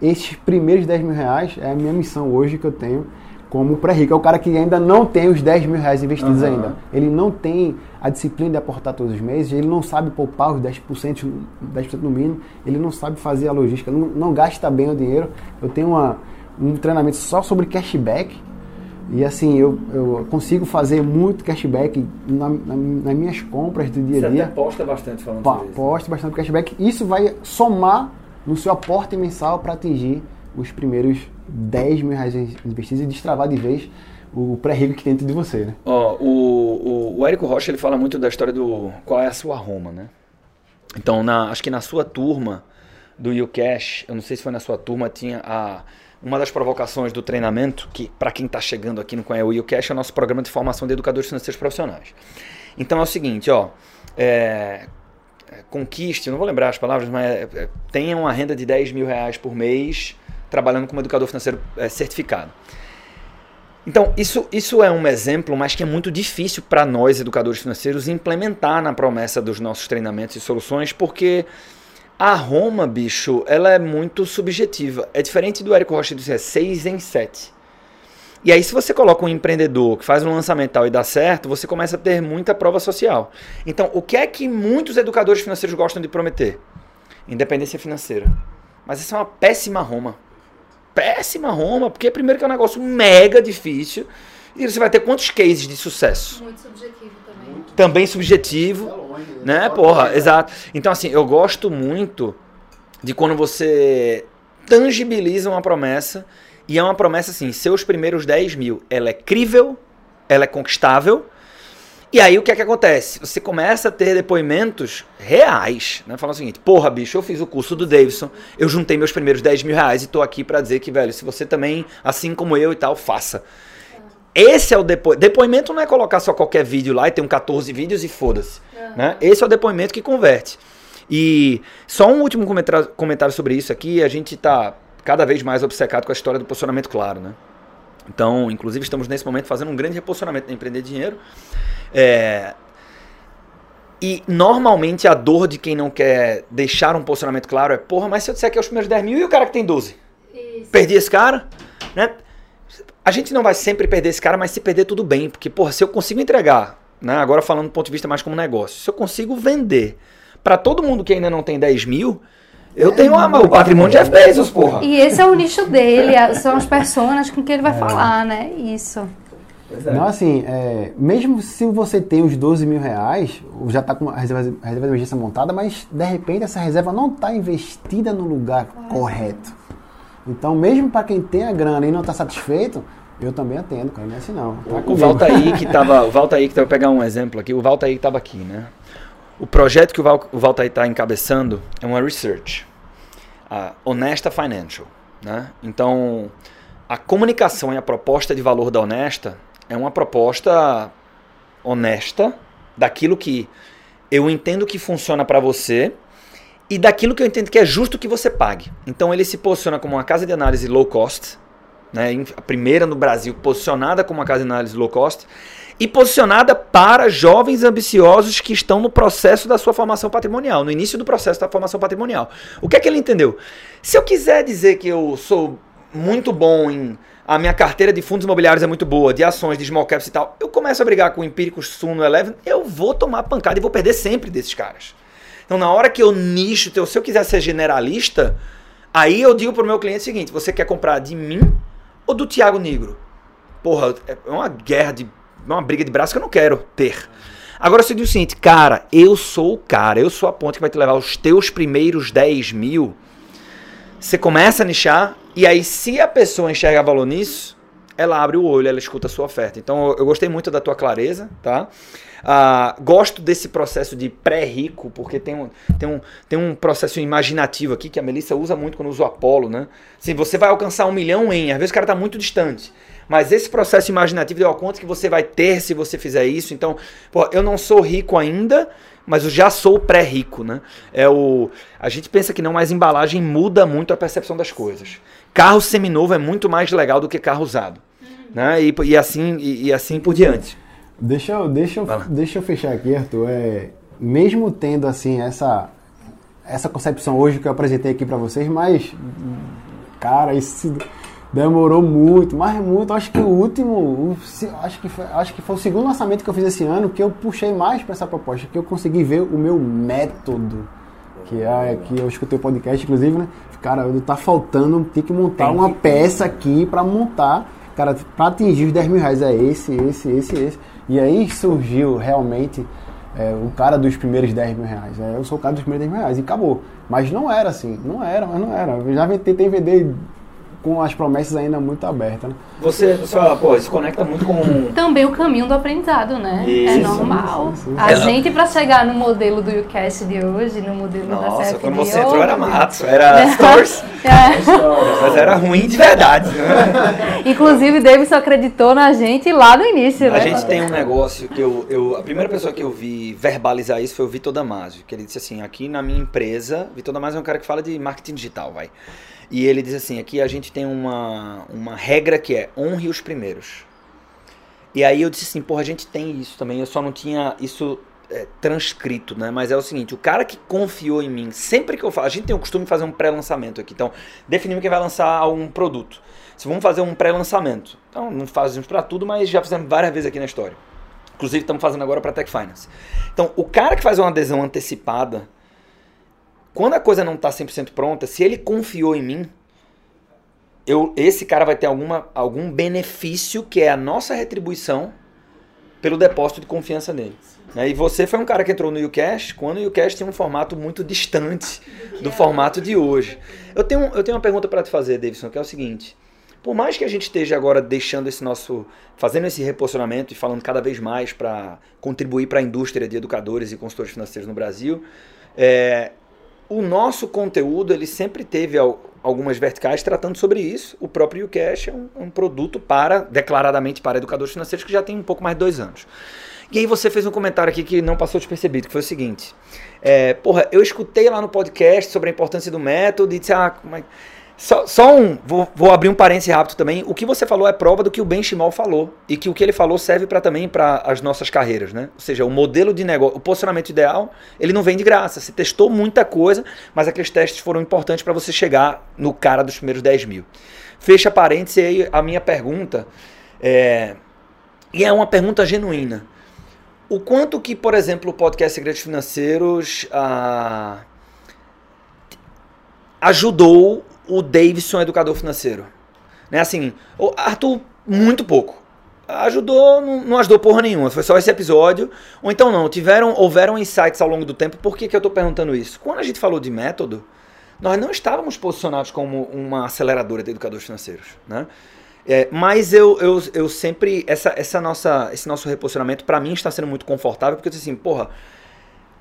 C: esses primeiros 10 mil reais é a minha missão hoje que eu tenho como pré-rico. É o cara que ainda não tem os 10 mil reais investidos
A: Uhum.
C: ainda. Ele não tem a disciplina de aportar todos os meses, ele não sabe poupar os 10%, 10% no mínimo, ele não sabe fazer a logística, não, não gasta bem o dinheiro. Eu tenho uma, um treinamento só sobre cashback, e assim, eu, eu consigo fazer muito cashback na, na- nas minhas compras do dia
A: Você
C: a dia.
A: posta bastante falando
C: Pa-
A: sobre isso.
C: Bastante cashback. Isso vai somar no seu aporte mensal para atingir os primeiros 10 mil reais investidos e destravar de vez o pré-rico que tem dentro de você, né?
A: Ó, o, o, o Érico Rocha ele fala muito da história do qual é a sua Roma, né? Então, na, acho que na sua turma do YouCash, eu não sei se foi na sua turma, tinha a, uma das provocações do treinamento, que para quem está chegando aqui não conhece o YouCash, é o nosso programa de formação de educadores financeiros profissionais. Então é o seguinte, ó, é, é, conquiste, não vou lembrar as palavras, mas é, é, tenha uma renda de 10 mil reais por mês trabalhando como educador financeiro é, certificado. Então, isso, isso é um exemplo, mas que é muito difícil para nós, educadores financeiros, implementar na promessa dos nossos treinamentos e soluções, porque a Roma, bicho, ela é muito subjetiva. É diferente do Érico Rocha dizer 6 em 7. E aí, se você coloca um empreendedor que faz um lançamento tal e dá certo, você começa a ter muita prova social. Então, o que é que muitos educadores financeiros gostam de prometer? Independência financeira. Mas isso é uma péssima Roma péssima Roma, porque primeiro que é um negócio mega difícil e você vai ter quantos cases de sucesso?
B: Muito subjetivo também.
A: também subjetivo, né? Porra, exato. Então, assim, eu gosto muito de quando você tangibiliza uma promessa e é uma promessa assim, seus primeiros 10 mil, ela é crível, ela é conquistável, e aí o que é que acontece? Você começa a ter depoimentos reais, né? Falando o seguinte, porra, bicho, eu fiz o curso do Davidson, eu juntei meus primeiros 10 mil reais e tô aqui para dizer que, velho, se você também, assim como eu e tal, faça. Esse é o depoimento. Depoimento não é colocar só qualquer vídeo lá e ter um 14 vídeos e foda-se. Uhum. Né? Esse é o depoimento que converte. E só um último comentário, sobre isso aqui, a gente tá cada vez mais obcecado com a história do posicionamento claro, né? Então, inclusive, estamos nesse momento fazendo um grande reposicionamento na Empreender Dinheiro. É... E normalmente a dor de quem não quer deixar um posicionamento claro é: porra, mas se eu disser que é os primeiros 10 mil e o cara que tem 12? Isso. Perdi esse cara? Né? A gente não vai sempre perder esse cara, mas se perder, tudo bem. Porque, porra, se eu consigo entregar, né? agora falando do ponto de vista mais como negócio, se eu consigo vender para todo mundo que ainda não tem 10 mil, eu tenho uma, o patrimônio de Jeff Bezos, porra.
B: E esse é o nicho dele, são as pessoas com quem ele vai é. falar, né? Isso.
C: É. Não, assim, é, mesmo se você tem os 12 mil reais, já está com a reserva, a reserva de emergência montada, mas de repente essa reserva não está investida no lugar correto. Então, mesmo para quem tem a grana e não está satisfeito, eu também atendo, cara, não é assim não.
A: Tá o, o Valtaí que estava, o Valtaí que tava, vou pegar um exemplo aqui, o Valtaí que estava aqui, né? O projeto que o, Val, o Valtaí está encabeçando é uma research, a Honesta Financial, né? Então, a comunicação e a proposta de valor da Honesta é uma proposta honesta daquilo que eu entendo que funciona para você e daquilo que eu entendo que é justo que você pague. Então ele se posiciona como uma casa de análise low cost, né, a primeira no Brasil posicionada como uma casa de análise low cost e posicionada para jovens ambiciosos que estão no processo da sua formação patrimonial, no início do processo da formação patrimonial. O que é que ele entendeu? Se eu quiser dizer que eu sou muito bom em a minha carteira de fundos imobiliários é muito boa, de ações, de small caps e tal, eu começo a brigar com o Empíricos Suno Eleven, eu vou tomar pancada e vou perder sempre desses caras. Então, na hora que eu nicho, se eu quiser ser generalista, aí eu digo pro meu cliente o seguinte: você quer comprar de mim ou do Thiago Negro? Porra, é uma guerra de. uma briga de braço que eu não quero ter. Agora você diz o seguinte, cara, eu sou o cara, eu sou a ponte que vai te levar os teus primeiros 10 mil. Você começa a nichar, e aí, se a pessoa enxerga valor nisso, ela abre o olho, ela escuta a sua oferta. Então, eu gostei muito da tua clareza, tá? Uh, gosto desse processo de pré-rico, porque tem um, tem, um, tem um processo imaginativo aqui que a Melissa usa muito quando usa o Apolo, né? Assim, você vai alcançar um milhão em, às vezes o cara está muito distante. Mas esse processo imaginativo deu conta que você vai ter se você fizer isso. Então, pô, eu não sou rico ainda, mas eu já sou pré-rico, né? É o, a gente pensa que não, mas embalagem muda muito a percepção das coisas. Carro seminovo é muito mais legal do que carro usado. Né? E, e assim, e, e, assim por diante.
C: Deixa eu, deixa eu, deixa eu fechar aqui, Arthur. É, mesmo tendo assim essa, essa concepção hoje que eu apresentei aqui para vocês, mas cara, isso demorou muito, mas muito. Acho que o último, acho que foi, acho que foi o segundo lançamento que eu fiz esse ano que eu puxei mais para essa proposta, que eu consegui ver o meu método, que é que eu escutei o podcast inclusive, né? cara, tá faltando, tem que montar tem uma que... peça aqui para montar, cara, para atingir os 10 mil reais. É esse, esse, esse, esse. E aí surgiu realmente é, o cara dos primeiros 10 mil reais. É, eu sou o cara dos primeiros 10 mil reais e acabou. Mas não era assim, não era, mas não era. Eu já tentei vender com as promessas ainda muito abertas, né?
A: Você, você fala, pô, se conecta muito com...
B: Também o caminho do aprendizado, né? Isso, é normal. Isso, isso. A gente, para chegar no modelo do UCAS de hoje, no modelo
A: Nossa,
B: da CFD...
A: quando você entrou era mato, era stores. é. Mas era ruim de verdade. Né?
B: Inclusive, Davidson acreditou na gente lá no início,
A: a
B: né?
A: A gente tem um negócio que eu, eu... A primeira pessoa que eu vi verbalizar isso foi o Vitor Damasio, que ele disse assim, aqui na minha empresa... Vitor Damasio é um cara que fala de marketing digital, vai. E ele diz assim: aqui a gente tem uma, uma regra que é honre os primeiros. E aí eu disse assim: porra, a gente tem isso também. Eu só não tinha isso é, transcrito, né? Mas é o seguinte: o cara que confiou em mim, sempre que eu falo, a gente tem o costume de fazer um pré-lançamento aqui. Então, definimos quem vai lançar algum produto. Se vamos fazer um pré-lançamento, então não fazemos para tudo, mas já fizemos várias vezes aqui na história. Inclusive, estamos fazendo agora para Tech Finance. Então, o cara que faz uma adesão antecipada quando a coisa não está 100% pronta, se ele confiou em mim, eu, esse cara vai ter alguma, algum benefício que é a nossa retribuição pelo depósito de confiança nele. Né? E você foi um cara que entrou no UCash quando o UCash tinha um formato muito distante do formato de hoje. Eu tenho, eu tenho uma pergunta para te fazer, Davidson, que é o seguinte. Por mais que a gente esteja agora deixando esse nosso. fazendo esse reposicionamento e falando cada vez mais para contribuir para a indústria de educadores e consultores financeiros no Brasil, é, o nosso conteúdo ele sempre teve algumas verticais tratando sobre isso. O próprio UCash é um, um, produto para, declaradamente para educadores financeiros que já tem um pouco mais de dois anos. E aí você fez um comentário aqui que não passou despercebido, que foi o seguinte. É, porra, eu escutei lá no podcast sobre a importância do método e disse, ah, mas... Só, só, um, vou, vou, abrir um parênteses rápido também. O que você falou é prova do que o Ben Shimol falou. E que o que ele falou serve para também para as nossas carreiras, né? Ou seja, o modelo de negócio, o posicionamento ideal, ele não vem de graça. Você testou muita coisa, mas aqueles testes foram importantes para você chegar no cara dos primeiros 10 mil. Fecha parênteses aí a minha pergunta. É, e é uma pergunta genuína. O quanto que, por exemplo, o podcast Segredos Financeiros ah, ajudou o Davidson, educador financeiro. Né? Assim, o Arthur, muito pouco. Ajudou, não, não, ajudou porra nenhuma, foi só esse episódio. Ou então não, tiveram, houveram insights ao longo do tempo. Por que, que eu estou perguntando isso? Quando a gente falou de método, nós não estávamos posicionados como uma aceleradora de educadores financeiros, né? É, mas eu, eu, eu sempre. Essa, essa nossa, esse nosso reposicionamento, para mim, está sendo muito confortável, porque eu disse assim, porra,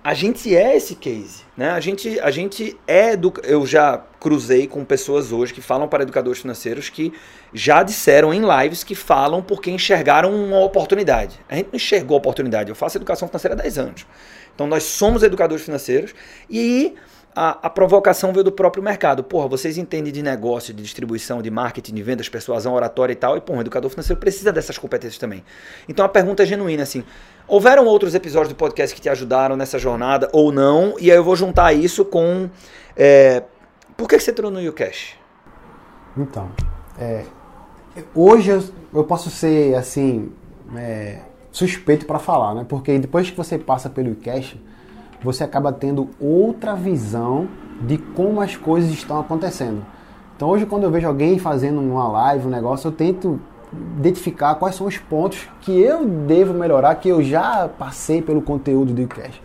A: a gente é esse case, né? A gente, a gente é do, eu já cruzei com pessoas hoje que falam para educadores financeiros que já disseram em lives que falam porque enxergaram uma oportunidade. A gente não enxergou a oportunidade. Eu faço educação financeira há 10 anos. Então nós somos educadores financeiros e a, a, provocação veio do próprio mercado. Porra, vocês entendem de negócio, de distribuição, de marketing, de vendas, persuasão, oratória e tal, e porra, o educador financeiro precisa dessas competências também. Então a pergunta é genuína, assim, houveram outros episódios do podcast que te ajudaram nessa jornada ou não? E aí eu vou juntar isso com... É, por que você entrou no YouCash?
C: Então, é, hoje eu, eu, posso ser, assim, é, suspeito para falar, né? Porque depois que você passa pelo YouCash você acaba tendo outra visão de como as coisas estão acontecendo. Então hoje quando eu vejo alguém fazendo uma live, um negócio, eu tento identificar quais são os pontos que eu devo melhorar, que eu já passei pelo conteúdo do Cash.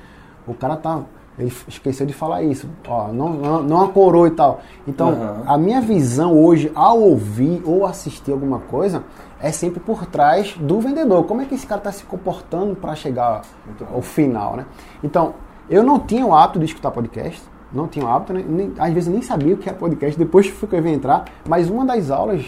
C: O cara tá ele esqueceu de falar isso, ó, não, não, não acorou e tal. Então, uhum. a minha visão hoje, ao ouvir ou assistir alguma coisa, é sempre por trás do vendedor. Como é que esse cara está se comportando para chegar ao final, né? Então, eu não tinha o hábito de escutar podcast, não tinha o hábito, né? nem, às vezes nem sabia o que era podcast, depois que eu vim entrar, mas uma das aulas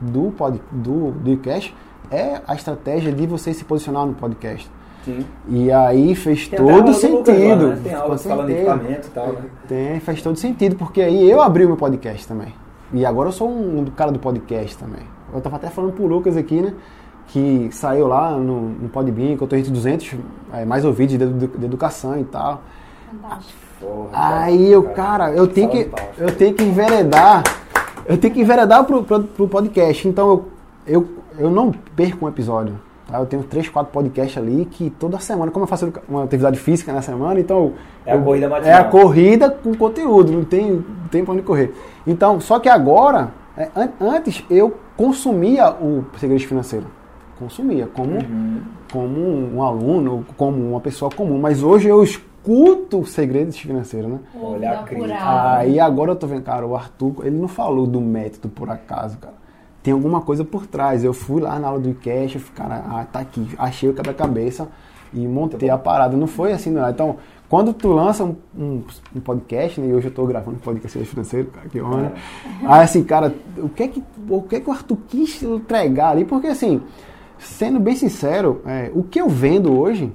C: do, pod, do, do podcast é a estratégia de você se posicionar no podcast. Sim. E aí fez Tem todo sentido. Lá, né? Tem aula falando de equipamento e tal, né? Tem, faz todo sentido, porque aí eu abri o meu podcast também. E agora eu sou um, um cara do podcast também. Eu tava até falando pro Lucas aqui, né? que saiu lá no, no Podbean, que eu tô entre 200 é, mais ouvidos de, de, de, educação e tal. Fantástico. Aí eu, cara, eu tenho que eu tenho que enveredar, eu tenho que enveredar pro, pro, pro podcast. Então eu, eu, eu não perco um episódio. Tá? Eu tenho três, quatro podcasts ali que toda semana, como eu faço uma atividade física na semana, então.
A: É
C: eu,
A: a corrida
C: matinal. É a corrida com conteúdo, não tem, não tem pra onde correr. Então, só que agora, é, an antes eu consumia o segredo financeiro consumia, como, uhum. como um aluno, como uma pessoa comum. Mas hoje eu escuto segredos financeiros, né?
B: Olha
C: Aí agora eu tô vendo, cara, o Arthur, ele não falou do método por acaso, cara. Tem alguma coisa por trás. Eu fui lá na aula do cash, eu fui, cara, ah, tá aqui, achei o quebra-cabeça e montei a parada. Não foi assim, não. Então, quando tu lança um, um, um, podcast, né, e hoje eu estou gravando um podcast financeiro, cara, que honra. É. Aí assim, cara, o que é que o que é que o Arthur quis entregar ali? Porque assim, sendo bem sincero, é, o que eu vendo hoje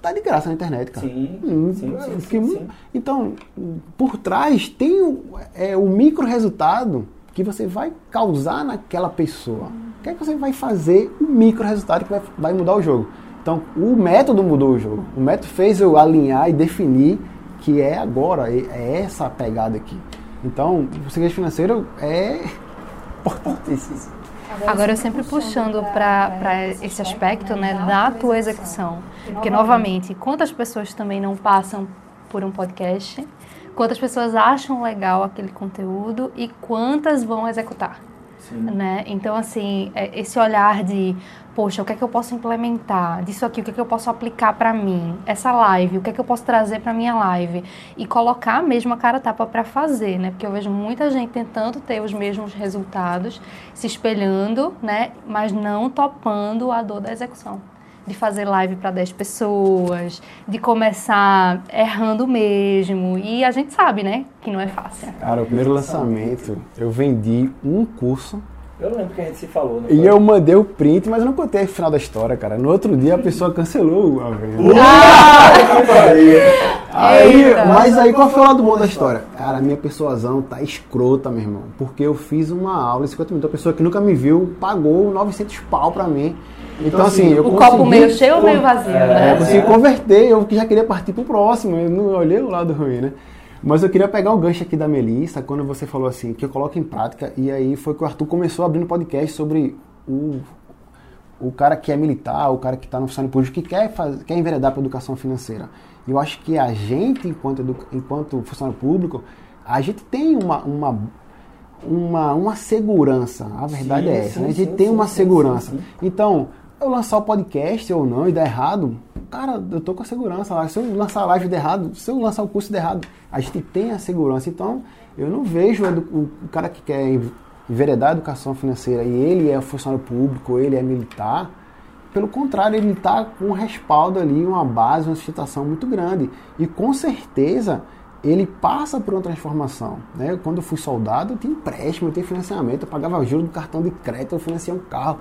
C: tá, de graça na internet, cara.
A: Sim, hum, sim, sim, sim, sim,
C: Então, por trás tem o, é, o micro resultado que você vai causar naquela pessoa. O que é que você vai fazer o micro resultado que vai, vai mudar o jogo? Então, o método mudou o jogo. O método fez eu alinhar e definir que é agora, é, é essa a pegada aqui. Então, o segredo financeiro é importantíssimo.
B: Agora eu sempre puxando para esse aspecto né, da tua execução. Porque, novamente, quantas pessoas também não passam por um podcast, quantas pessoas acham legal aquele conteúdo? E quantas vão executar. Né? Então, assim, é, esse olhar de poxa, o que é que eu posso implementar? Disso aqui, o que é que eu posso aplicar para mim, essa live, o que é que eu posso trazer para minha live? E colocar mesmo a cara tapa para fazer, né? Porque eu vejo muita gente tentando ter os mesmos resultados, se espelhando, né, mas não topando a dor da execução de fazer live para 10 pessoas, de começar errando mesmo. E a gente sabe, né, que não é fácil.
C: Cara, o primeiro lançamento, eu vendi um curso.
A: Eu lembro que a gente se falou,
C: E eu mandei o print, mas eu não contei o final da história, cara. No outro dia a pessoa cancelou a venda. aí,
B: Eita.
C: mas aí qual foi o lado bom da história? Cara, a minha persuasão tá escrota, meu irmão. Porque eu fiz uma aula em 50 minutos. A pessoa que nunca me viu pagou 900 pau pra mim. Então, assim, eu
B: O
C: consegui...
B: copo meio cheio ou meio vazio,
C: É, eu
B: né?
C: consegui converter, eu já queria partir pro próximo, eu não olhei o lado ruim, né? Mas eu queria pegar o gancho aqui da Melissa, quando você falou assim, que eu coloco em prática, e aí foi que o Arthur começou abrindo podcast sobre o, o cara que é militar, o cara que está no funcionário público, que quer, faz, quer enveredar para educação financeira. E eu acho que a gente, enquanto, enquanto funcionário público, a gente tem uma, uma, uma, uma segurança, a verdade
A: Sim,
C: é essa,
A: sim,
C: né? a gente
A: sim,
C: tem uma segurança. Então, eu lançar o podcast ou não e dar errado, cara, eu tô com a segurança lá. Se eu lançar a live der errado, se eu lançar o curso der errado, a gente tem a segurança. Então, eu não vejo o, cara que quer env- enveredar a educação financeira e ele é funcionário público, ele é militar. Pelo contrário, ele está com um respaldo ali, uma base, uma sustentação muito grande. E com certeza ele passa por uma transformação. Né? Quando eu fui soldado, eu tinha empréstimo, eu tinha financiamento, eu pagava juros do cartão de crédito, eu financiei um carro.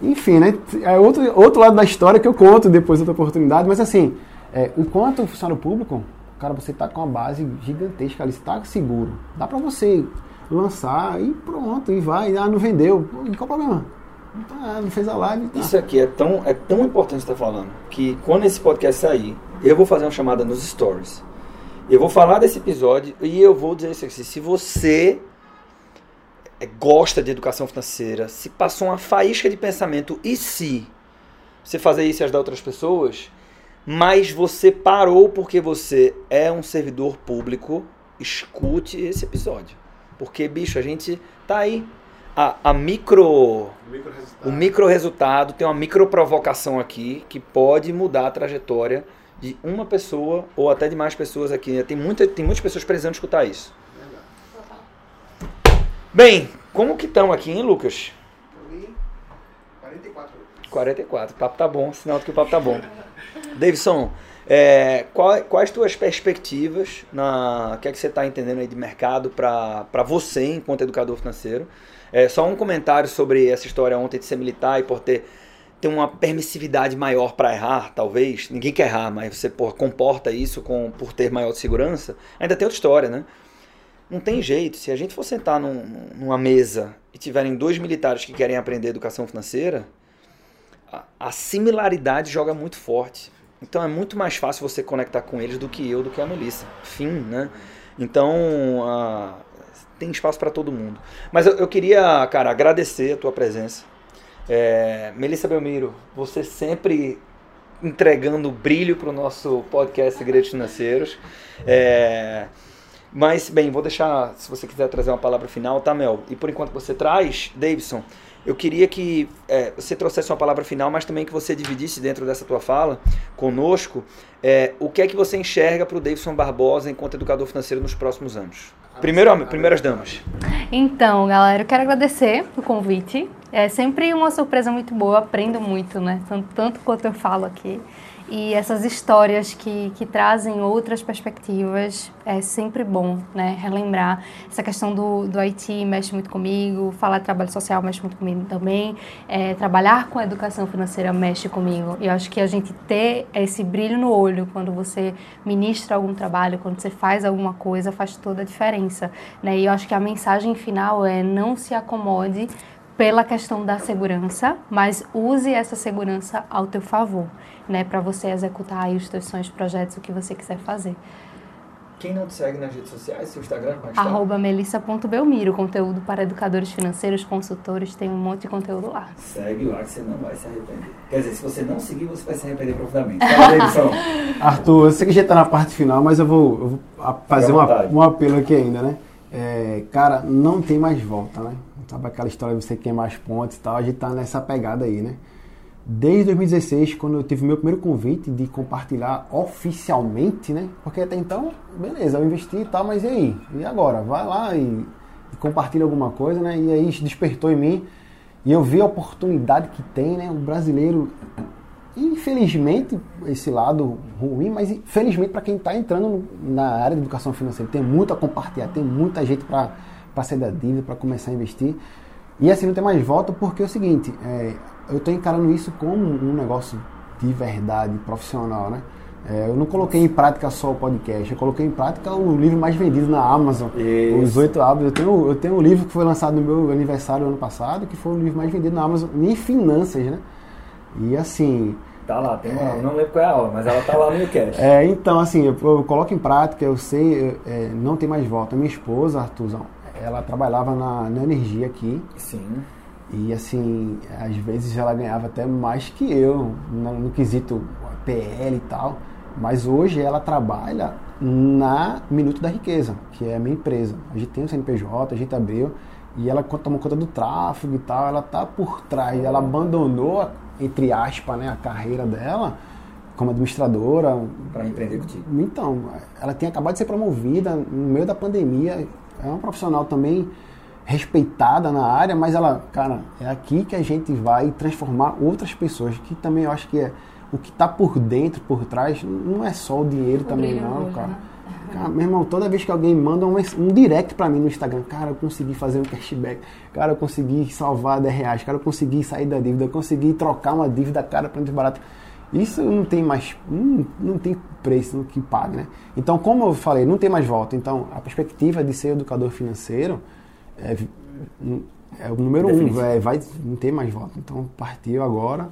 C: Enfim, né? É outro, outro lado da história que eu conto depois outra oportunidade, mas assim, é, enquanto funcionário público, cara, você está com uma base gigantesca ali, está seguro. Dá para você lançar e pronto, e vai, ah, não vendeu. Qual o problema? Ah, não fez a live, tá.
A: Isso aqui é tão, é tão importante você estar falando que quando esse podcast sair, eu vou fazer uma chamada nos stories. Eu vou falar desse episódio e eu vou dizer isso aqui. Se você gosta de educação financeira, se passou uma faísca de pensamento e se você fazer isso e ajudar outras pessoas, mas você parou porque você é um servidor público, escute esse episódio. Porque, bicho, a gente tá aí. A, a micro. O micro resultado tem uma micro provocação aqui que pode mudar a trajetória de uma pessoa ou até de mais pessoas aqui. Tem, muita, tem muitas pessoas precisando escutar isso. Bem, como que estão aqui, hein, Lucas?
C: 44
A: 44. O papo tá bom, sinal de que o papo tá bom. Davidson, é, qual- quais tuas perspectivas na o que é que você está entendendo aí de mercado para você enquanto educador financeiro? É, só um comentário sobre essa história ontem de ser militar e por ter, ter uma permissividade maior para errar, talvez. Ninguém quer errar, mas você pô, comporta isso com, por ter maior segurança. Ainda tem outra história, né? Não tem jeito. Se a gente for sentar num- numa mesa e tiverem dois militares que querem aprender educação financeira, a, a similaridade joga muito forte. Então é muito mais fácil você conectar com eles do que eu, do que a Melissa. Fim, né? Então ah, tem espaço para todo mundo. Mas eu, eu queria, cara, agradecer a tua presença. É, Melissa Belmiro, você sempre entregando brilho para o nosso podcast Segredos Financeiros. É, mas, bem, vou deixar, se você quiser trazer uma palavra final, tá, Mel? E por enquanto você traz, Davidson, eu queria que é, você trouxesse uma palavra final, mas também que você dividisse dentro dessa tua fala conosco é, o que é que você enxerga para o Davidson Barbosa enquanto educador financeiro nos próximos anos. Primeiro, primeiras damas.
B: Então, galera, eu quero agradecer o convite. É sempre uma surpresa muito boa, eu aprendo muito, né? Tanto, tanto quanto eu falo aqui. E essas histórias que, que trazem outras perspectivas é sempre bom, né? Relembrar. Essa questão do, do IT mexe muito comigo, falar de trabalho social mexe muito comigo também. É, trabalhar com educação financeira mexe comigo. E eu acho que a gente ter esse brilho no olho quando você ministra algum trabalho, quando você faz alguma coisa, faz toda a diferença. Né? E eu acho que a mensagem final é não se acomode pela questão da segurança, mas use essa segurança ao teu favor, né, para você executar aí os teus sonhos, projetos, o que você quiser fazer.
A: Quem não te segue nas redes sociais, seu Instagram, como é?
B: Arroba melissa.belmiro, conteúdo para educadores financeiros, consultores, tem um monte de conteúdo lá.
A: Segue lá que você não vai se arrepender. Quer dizer, se você não seguir, você vai se arrepender profundamente. Fala.
C: Arthur, eu sei que já está na parte final, mas eu vou, eu vou fazer uma, um apelo aqui ainda, né? É, cara, não tem mais volta, né? Sabe aquela história de você queimar as pontes e tal? A gente tá nessa pegada aí, né? desde 2016, quando eu tive meu primeiro convite de compartilhar oficialmente, né? Porque até então, beleza, eu investi e tal, mas e aí? E agora? Vai lá e, e compartilha alguma coisa, né? E aí despertou em mim e eu vi a oportunidade que tem, né? O brasileiro, infelizmente, esse lado ruim, mas felizmente para quem está entrando na área de educação financeira, tem muito a compartilhar, tem muita gente para sair da dívida, para começar a investir. E assim não tem mais volta porque é o seguinte, é, eu estou encarando isso como um negócio de verdade, profissional, né? É, eu não coloquei em prática só o podcast, eu coloquei em prática o livro mais vendido na Amazon, Isso. Os Oito Hábitos. Eu tenho, eu tenho um livro que foi lançado no meu aniversário ano passado, que foi o livro mais vendido na Amazon em finanças, né? E assim...
A: Tá lá, tem uma, é, não lembro qual é a aula, mas ela tá lá no YouCast.
C: É, então assim, eu, eu, coloco em prática, eu sei, é, não tem mais volta. Minha esposa, Arthurzão, ela trabalhava na, na energia aqui.
A: Sim.
C: E assim, às vezes ela ganhava até mais que eu, no, no quesito PL e tal. Mas hoje ela trabalha na Minuto da Riqueza, que é a minha empresa. A gente tem o CNPJ, a gente abriu, e ela toma conta do tráfego e tal, ela tá por trás, ela abandonou, entre aspas, né, a carreira dela como administradora.
A: Para empreender contigo.
C: Então, ela tem acabado de ser promovida no meio da pandemia, é uma profissional também respeitada na área, mas ela, cara, é aqui que a gente vai transformar outras pessoas, que também eu acho que é o que está por dentro, por trás, não é só o dinheiro o também não, cara. Né? Cara, meu irmão, toda vez que alguém manda um, um direct para mim no Instagram, cara, eu consegui fazer um cashback, cara, eu consegui salvar 10 reais, cara, eu consegui sair da dívida, eu consegui trocar uma dívida cara para barato. Isso não tem mais, não, não tem preço que pague, né? Então, como eu falei, não tem mais volta. Então, a perspectiva de ser educador financeiro é, é o número um, é, vai não ter mais volta. Então, partiu agora.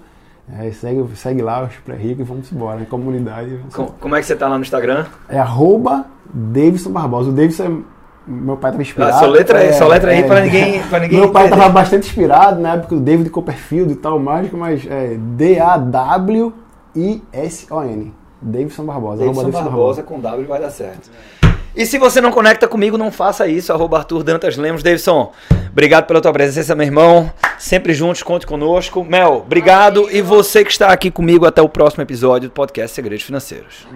C: É, segue, segue lá os pré-ricos e vamos embora, né? comunidade.
A: Como, como, é que você tá lá no Instagram?
C: É arroba Davidson Barbosa. O Davidson é meu pai estava inspirado. Ah,
A: só letra, é, só letra aí é, para ninguém, pra ninguém.
C: Meu pai estava bastante inspirado na época do David Copperfield e tal, mágico, mas é D-A-W-I-S-O-N. Davidson Barbosa.
A: Davidson Barbosa, Barbosa com W vai dar certo. E se você não conecta comigo, não faça isso. Arroba Arthur Dantas Lemos. Davidson, obrigado pela tua presença, meu irmão. Sempre juntos, conte conosco. Mel, obrigado. E você que está aqui comigo até o próximo episódio do podcast Segredos Financeiros.